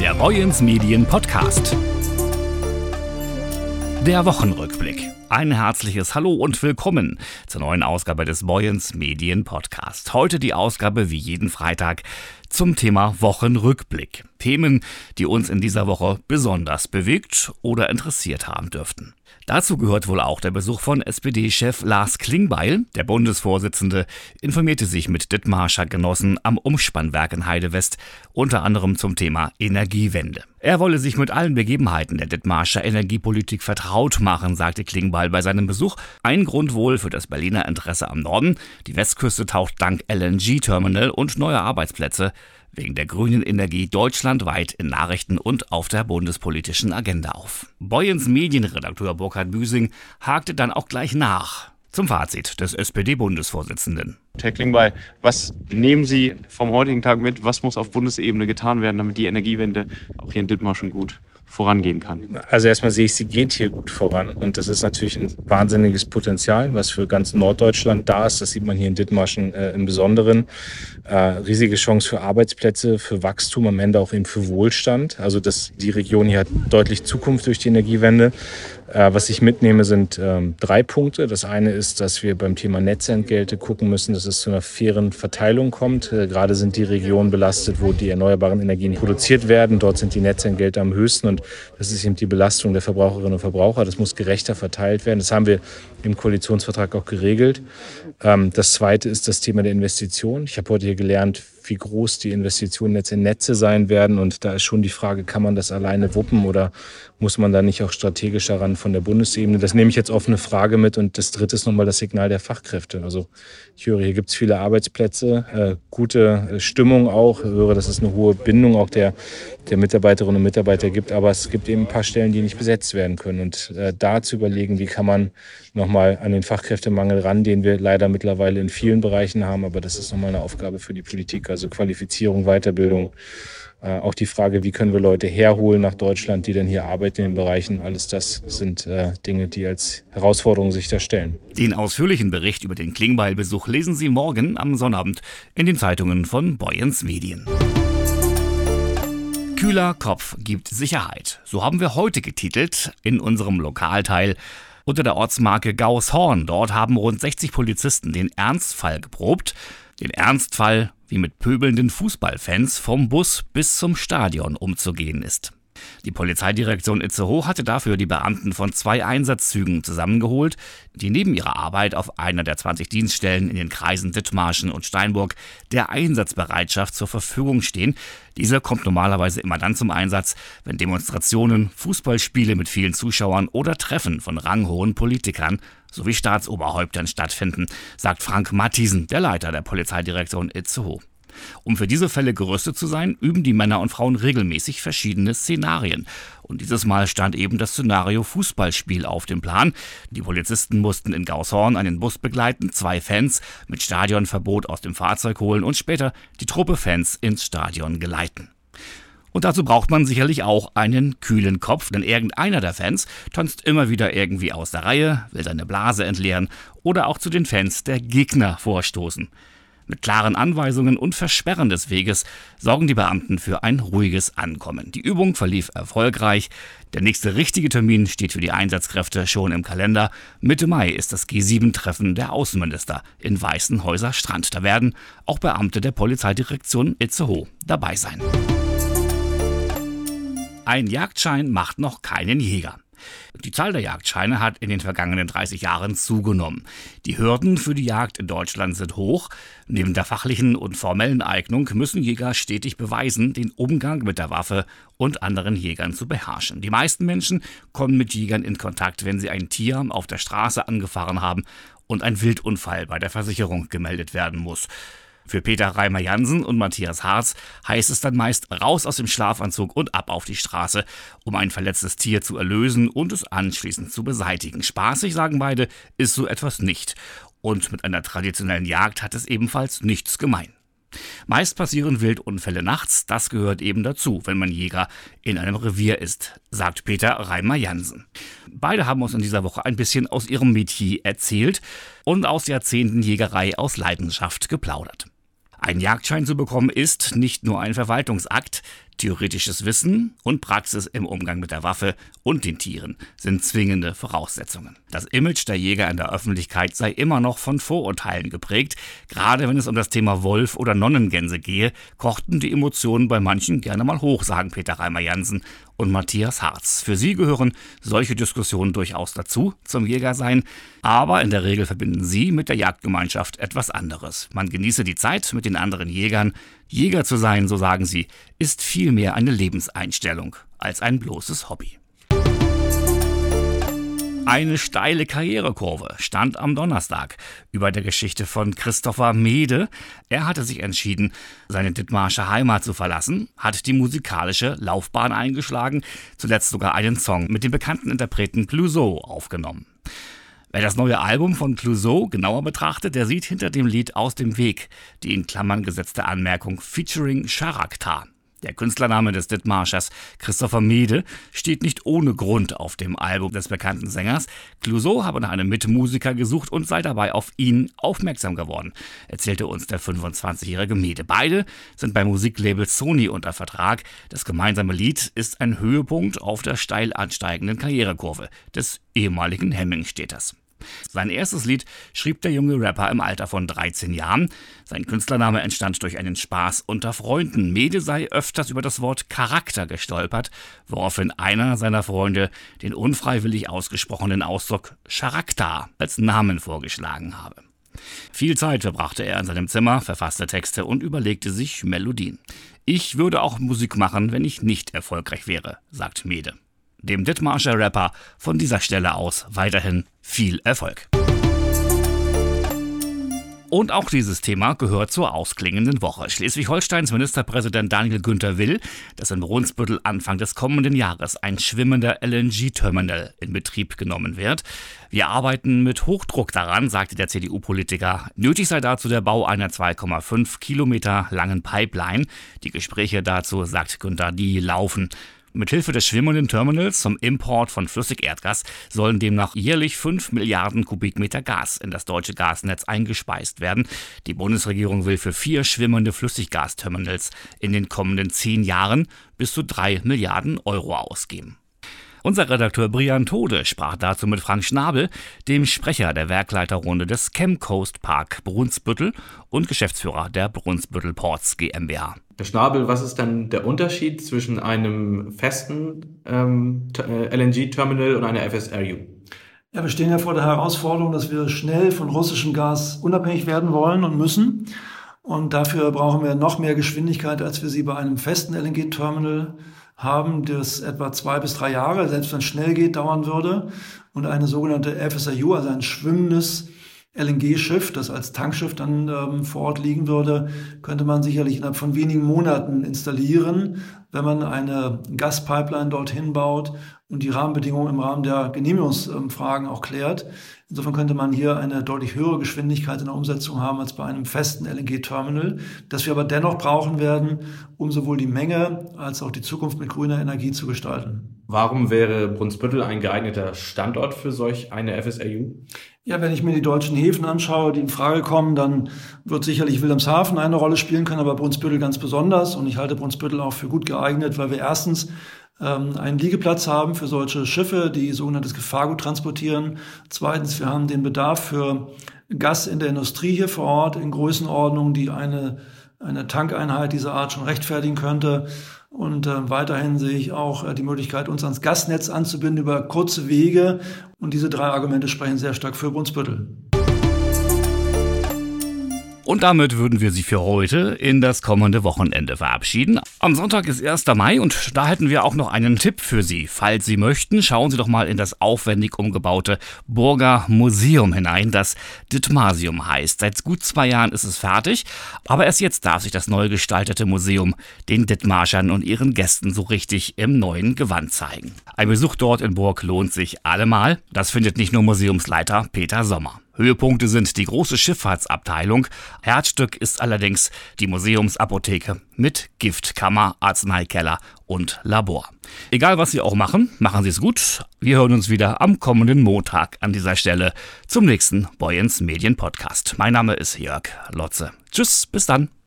Der Boyens Medien Podcast. Der Wochenrückblick. Ein herzliches Hallo und willkommen zur neuen Ausgabe des Boyens Medien Podcast. Heute die Ausgabe wie jeden Freitag zum Thema Wochenrückblick. Themen, die uns in dieser Woche besonders bewegt oder interessiert haben dürften. Dazu gehört wohl auch der Besuch von SPD-Chef Lars Klingbeil. Der Bundesvorsitzende informierte sich mit Dithmarscher Genossen am Umspannwerk in Heidewest, unter anderem zum Thema Energiewende. Er wolle sich mit allen Begebenheiten der Dithmarscher Energiepolitik vertraut machen, sagte Klingbeil bei seinem Besuch. Ein Grund wohl für das Berliner Interesse am Norden. Die Westküste taucht dank LNG-Terminal und neuer Arbeitsplätze wegen der grünen Energie deutschlandweit in Nachrichten und auf der bundespolitischen Agenda auf. Boyens Medienredakteur Burkhard Büsing hakte dann auch gleich nach zum Fazit des SPD-Bundesvorsitzenden. Herr Klingbeil, was nehmen Sie vom heutigen Tag mit? Was muss auf Bundesebene getan werden, damit die Energiewende auch hier in Dithmarschen gut vorangehen kann? Also erstmal sehe ich, sie geht hier gut voran. Und das ist natürlich ein wahnsinniges Potenzial, was für ganz Norddeutschland da ist. Das sieht man hier in Dithmarschen äh, im Besonderen. Äh, riesige Chance für Arbeitsplätze, für Wachstum, am Ende auch eben für Wohlstand. Also dass die Region hier hat deutlich Zukunft durch die Energiewende. Äh, was ich mitnehme, sind ähm, drei Punkte. Das eine ist, dass wir beim Thema Netzentgelte gucken müssen, dass es zu einer fairen Verteilung kommt. Äh, gerade sind die Regionen belastet, wo die erneuerbaren Energien produziert werden. Dort sind die Netzentgelte am höchsten und das ist eben die Belastung der Verbraucherinnen und Verbraucher. Das muss gerechter verteilt werden. Das haben wir im Koalitionsvertrag auch geregelt. Ähm, das zweite ist das Thema der Investition. Ich habe heute hier gelernt, wie groß die Investitionen jetzt in Netze sein werden. Und da ist schon die Frage, kann man das alleine wuppen oder muss man da nicht auch strategisch daran von der Bundesebene? Das nehme ich jetzt offene Frage mit. Und das dritte ist nochmal das Signal der Fachkräfte. Also ich höre, hier gibt es viele Arbeitsplätze, äh, gute äh, Stimmung auch. Ich höre, dass es eine hohe Bindung auch der, der Mitarbeiterinnen und Mitarbeiter gibt. Aber es gibt eben ein paar Stellen, die nicht besetzt werden können. Und äh, da zu überlegen, wie kann man nochmal an den Fachkräftemangel ran, den wir leider mittlerweile in vielen Bereichen haben. Aber das ist nochmal eine Aufgabe für die Politik. Also Qualifizierung, Weiterbildung. Äh, auch die Frage, wie können wir Leute herholen nach Deutschland, die dann hier arbeiten in den Bereichen. Alles das sind äh, Dinge, die als Herausforderung sich da stellen. Den ausführlichen Bericht über den Klingbeil-Besuch lesen Sie morgen am Sonnabend in den Zeitungen von Boyens Medien. Kühler Kopf gibt Sicherheit. So haben wir heute getitelt in unserem Lokalteil unter der Ortsmarke Gaushorn. Dort haben rund 60 Polizisten den Ernstfall geprobt. Den Ernstfall, wie mit pöbelnden Fußballfans vom Bus bis zum Stadion umzugehen ist. Die Polizeidirektion Itzehoe hatte dafür die Beamten von zwei Einsatzzügen zusammengeholt, die neben ihrer Arbeit auf einer der 20 Dienststellen in den Kreisen Dithmarschen und Steinburg der Einsatzbereitschaft zur Verfügung stehen. Diese kommt normalerweise immer dann zum Einsatz, wenn Demonstrationen, Fußballspiele mit vielen Zuschauern oder Treffen von ranghohen Politikern sowie Staatsoberhäuptern stattfinden, sagt Frank Matthiesen, der Leiter der Polizeidirektion Itzehoe. Um für diese Fälle gerüstet zu sein, üben die Männer und Frauen regelmäßig verschiedene Szenarien. Und dieses Mal stand eben das Szenario Fußballspiel auf dem Plan. Die Polizisten mussten in Gaushorn einen Bus begleiten, zwei Fans mit Stadionverbot aus dem Fahrzeug holen und später die Truppe Fans ins Stadion geleiten. Und dazu braucht man sicherlich auch einen kühlen Kopf, denn irgendeiner der Fans tanzt immer wieder irgendwie aus der Reihe, will seine Blase entleeren oder auch zu den Fans der Gegner vorstoßen. Mit klaren Anweisungen und Versperren des Weges sorgen die Beamten für ein ruhiges Ankommen. Die Übung verlief erfolgreich. Der nächste richtige Termin steht für die Einsatzkräfte schon im Kalender. Mitte Mai ist das G7-Treffen der Außenminister in Weißenhäuser Strand. Da werden auch Beamte der Polizeidirektion Itzehoe dabei sein. Ein Jagdschein macht noch keinen Jäger. Die Zahl der Jagdscheine hat in den vergangenen 30 Jahren zugenommen. Die Hürden für die Jagd in Deutschland sind hoch. Neben der fachlichen und formellen Eignung müssen Jäger stetig beweisen, den Umgang mit der Waffe und anderen Jägern zu beherrschen. Die meisten Menschen kommen mit Jägern in Kontakt, wenn sie ein Tier auf der Straße angefahren haben und ein Wildunfall bei der Versicherung gemeldet werden muss. Für Peter Reimer Jansen und Matthias Harz heißt es dann meist raus aus dem Schlafanzug und ab auf die Straße, um ein verletztes Tier zu erlösen und es anschließend zu beseitigen. Spaßig, sagen beide, ist so etwas nicht. Und mit einer traditionellen Jagd hat es ebenfalls nichts gemein. Meist passieren Wildunfälle nachts, das gehört eben dazu, wenn man Jäger in einem Revier ist, sagt Peter Reimer Jansen. Beide haben uns in dieser Woche ein bisschen aus ihrem Metier erzählt und aus Jahrzehnten Jägerei aus Leidenschaft geplaudert. Ein Jagdschein zu bekommen ist nicht nur ein Verwaltungsakt, theoretisches Wissen und Praxis im Umgang mit der Waffe und den Tieren sind zwingende Voraussetzungen. Das Image der Jäger in der Öffentlichkeit sei immer noch von Vorurteilen geprägt. Gerade wenn es um das Thema Wolf oder Nonnengänse gehe, kochten die Emotionen bei manchen gerne mal hoch, sagen Peter Reimer Jansen und Matthias Harz. Für sie gehören solche Diskussionen durchaus dazu, zum Jägersein, aber in der Regel verbinden sie mit der Jagdgemeinschaft etwas anderes. Man genieße die Zeit mit den anderen Jägern. Jäger zu sein, so sagen sie, ist vielmehr eine Lebenseinstellung als ein bloßes Hobby. Eine steile Karrierekurve stand am Donnerstag über der Geschichte von Christopher Mede. Er hatte sich entschieden, seine Dithmarsche Heimat zu verlassen, hat die musikalische Laufbahn eingeschlagen, zuletzt sogar einen Song mit dem bekannten Interpreten Clouseau aufgenommen. Wer das neue Album von Clouseau genauer betrachtet, der sieht hinter dem Lied aus dem Weg die in Klammern gesetzte Anmerkung featuring Charakter. Der Künstlername des Dithmarschers Christopher Mede steht nicht ohne Grund auf dem Album des bekannten Sängers. Clouseau habe nach einem Mitmusiker gesucht und sei dabei auf ihn aufmerksam geworden, erzählte uns der 25-jährige Mede. Beide sind beim Musiklabel Sony unter Vertrag. Das gemeinsame Lied ist ein Höhepunkt auf der steil ansteigenden Karrierekurve des ehemaligen Hemmingstädters. Sein erstes Lied schrieb der junge Rapper im Alter von 13 Jahren. Sein Künstlername entstand durch einen Spaß unter Freunden. Mede sei öfters über das Wort Charakter gestolpert, woraufhin einer seiner Freunde den unfreiwillig ausgesprochenen Ausdruck Charakter als Namen vorgeschlagen habe. Viel Zeit verbrachte er in seinem Zimmer, verfasste Texte und überlegte sich Melodien. Ich würde auch Musik machen, wenn ich nicht erfolgreich wäre, sagt Mede dem Dithmarscher Rapper, von dieser Stelle aus weiterhin viel Erfolg. Und auch dieses Thema gehört zur ausklingenden Woche. Schleswig-Holsteins Ministerpräsident Daniel Günther will, dass in Brunsbüttel Anfang des kommenden Jahres ein schwimmender LNG-Terminal in Betrieb genommen wird. Wir arbeiten mit Hochdruck daran, sagte der CDU-Politiker. Nötig sei dazu der Bau einer 2,5 Kilometer langen Pipeline. Die Gespräche dazu, sagt Günther, die laufen. Mithilfe des schwimmenden Terminals zum Import von Flüssigerdgas sollen demnach jährlich 5 Milliarden Kubikmeter Gas in das deutsche Gasnetz eingespeist werden. Die Bundesregierung will für vier schwimmende Flüssiggasterminals in den kommenden zehn Jahren bis zu 3 Milliarden Euro ausgeben. Unser Redakteur Brian Tode sprach dazu mit Frank Schnabel, dem Sprecher der Werkleiterrunde des Chemcoast Park Brunsbüttel und Geschäftsführer der Brunsbüttel Ports GmbH. Herr Schnabel, was ist dann der Unterschied zwischen einem festen ähm, äh, LNG-Terminal und einer FSRU? Ja, wir stehen ja vor der Herausforderung, dass wir schnell von russischem Gas unabhängig werden wollen und müssen. Und dafür brauchen wir noch mehr Geschwindigkeit, als wir sie bei einem festen LNG-Terminal haben, das etwa zwei bis drei Jahre, selbst wenn es schnell geht, dauern würde. Und eine sogenannte FSRU, also ein schwimmendes LNG-Schiff, das als Tankschiff dann ähm, vor Ort liegen würde, könnte man sicherlich innerhalb von wenigen Monaten installieren, wenn man eine Gaspipeline dorthin baut und die Rahmenbedingungen im Rahmen der Genehmigungsfragen auch klärt. Insofern könnte man hier eine deutlich höhere Geschwindigkeit in der Umsetzung haben als bei einem festen LNG-Terminal, das wir aber dennoch brauchen werden, um sowohl die Menge als auch die Zukunft mit grüner Energie zu gestalten. Warum wäre Brunsbüttel ein geeigneter Standort für solch eine FSRU? Ja, wenn ich mir die deutschen Häfen anschaue, die in Frage kommen, dann wird sicherlich Wilhelmshaven eine Rolle spielen können, aber Brunsbüttel ganz besonders. Und ich halte Brunsbüttel auch für gut geeignet, weil wir erstens ähm, einen Liegeplatz haben für solche Schiffe, die sogenanntes Gefahrgut transportieren. Zweitens, wir haben den Bedarf für Gas in der Industrie hier vor Ort in Größenordnung, die eine, eine Tankeinheit dieser Art schon rechtfertigen könnte. Und äh, weiterhin sehe ich auch äh, die Möglichkeit, uns ans Gasnetz anzubinden über kurze Wege. Und diese drei Argumente sprechen sehr stark für Brunsbüttel. Und damit würden wir Sie für heute in das kommende Wochenende verabschieden. Am Sonntag ist 1. Mai und da hätten wir auch noch einen Tipp für Sie. Falls Sie möchten, schauen Sie doch mal in das aufwendig umgebaute Burger Museum hinein, das Dithmasium heißt. Seit gut zwei Jahren ist es fertig, aber erst jetzt darf sich das neu gestaltete Museum den Dithmarschern und ihren Gästen so richtig im neuen Gewand zeigen. Ein Besuch dort in Burg lohnt sich allemal. Das findet nicht nur Museumsleiter Peter Sommer. Höhepunkte sind die große Schifffahrtsabteilung. Herzstück ist allerdings die Museumsapotheke mit Giftkammer, Arzneikeller und Labor. Egal was Sie auch machen, machen Sie es gut. Wir hören uns wieder am kommenden Montag an dieser Stelle zum nächsten Boyens Medien Podcast. Mein Name ist Jörg Lotze. Tschüss, bis dann.